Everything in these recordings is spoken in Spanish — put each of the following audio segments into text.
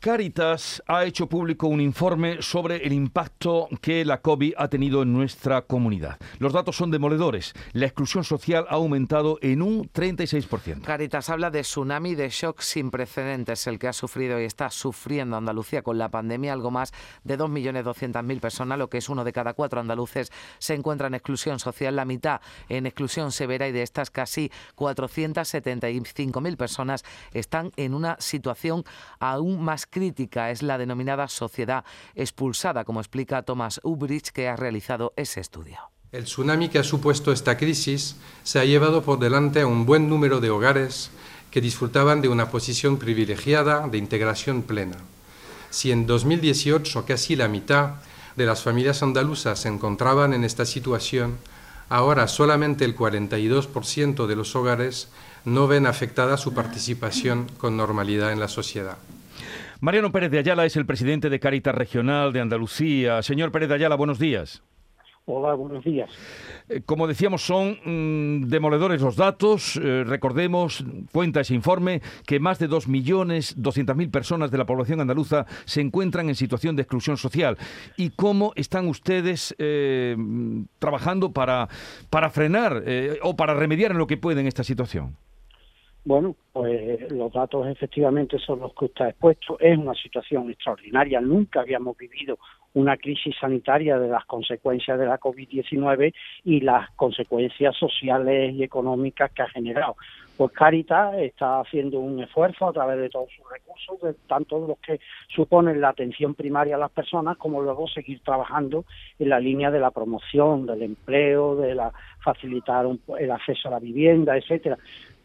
Caritas ha hecho público un informe sobre el impacto que la COVID ha tenido en nuestra comunidad. Los datos son demoledores. La exclusión social ha aumentado en un 36%. Caritas habla de tsunami de shock sin precedentes, el que ha sufrido y está sufriendo Andalucía con la pandemia. Algo más de 2.200.000 personas, lo que es uno de cada cuatro andaluces, se encuentra en exclusión social, la mitad en exclusión severa y de estas casi 475.000 personas están en una situación aún más crítica es la denominada sociedad expulsada, como explica Thomas Ubrich, que ha realizado ese estudio. El tsunami que ha supuesto esta crisis se ha llevado por delante a un buen número de hogares que disfrutaban de una posición privilegiada de integración plena. Si en 2018 casi la mitad de las familias andaluzas se encontraban en esta situación, ahora solamente el 42% de los hogares no ven afectada su participación con normalidad en la sociedad. Mariano Pérez de Ayala es el presidente de Caritas Regional de Andalucía. Señor Pérez de Ayala, buenos días. Hola, buenos días. Eh, como decíamos, son mm, demoledores los datos. Eh, recordemos, cuenta ese informe, que más de 2.200.000 personas de la población andaluza se encuentran en situación de exclusión social. ¿Y cómo están ustedes eh, trabajando para, para frenar o para remediar en lo que pueden esta situación? Bueno, pues los datos efectivamente son los que usted ha expuesto. Es una situación extraordinaria. Nunca habíamos vivido una crisis sanitaria de las consecuencias de la COVID-19 y las consecuencias sociales y económicas que ha generado. Pues Caritas está haciendo un esfuerzo a través de todos sus recursos, de tanto los que suponen la atención primaria a las personas, como luego seguir trabajando en la línea de la promoción del empleo, de la facilitar el acceso a la vivienda, etcétera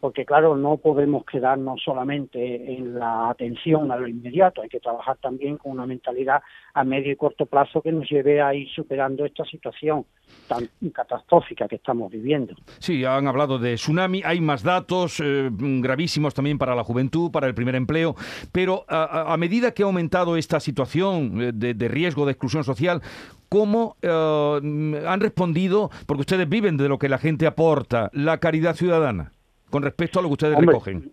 porque claro, no podemos quedarnos solamente en la atención a lo inmediato, hay que trabajar también con una mentalidad a medio y corto plazo que nos lleve a ir superando esta situación tan catastrófica que estamos viviendo. Sí, han hablado de tsunami, hay más datos eh, gravísimos también para la juventud, para el primer empleo, pero a, medida que ha aumentado esta situación eh, de, riesgo de exclusión social, ¿cómo eh, han respondido? Porque ustedes viven de lo que la gente aporta, la caridad ciudadana con respecto a lo que ustedes recogen?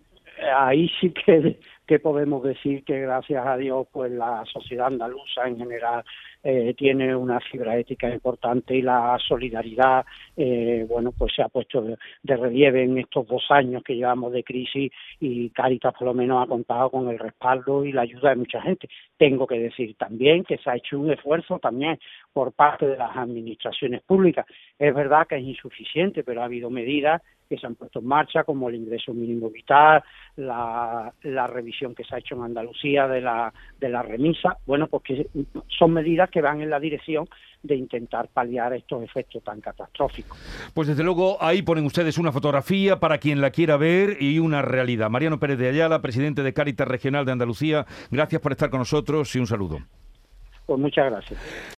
Ahí sí que, que podemos decir que gracias a Dios pues la sociedad andaluza en general eh, tiene una fibra ética importante y la solidaridad, eh, bueno, pues se ha puesto de, relieve en estos dos años que llevamos de crisis y Caritas por lo menos ha contado con el respaldo y la ayuda de mucha gente. Tengo que decir también que se ha hecho un esfuerzo también por parte de las administraciones públicas. Es verdad que es insuficiente, pero ha habido medidas que se han puesto en marcha, como el ingreso mínimo vital, la, la revisión que se ha hecho en Andalucía de la, de la remisa, bueno, pues que son medidas que van en la dirección de intentar paliar estos efectos tan catastróficos. Pues desde luego ahí ponen ustedes una fotografía para quien la quiera ver y una realidad. Mariano Pérez de Ayala, presidente de Cáritas Regional de Andalucía, gracias por estar con nosotros y un saludo. Pues muchas gracias.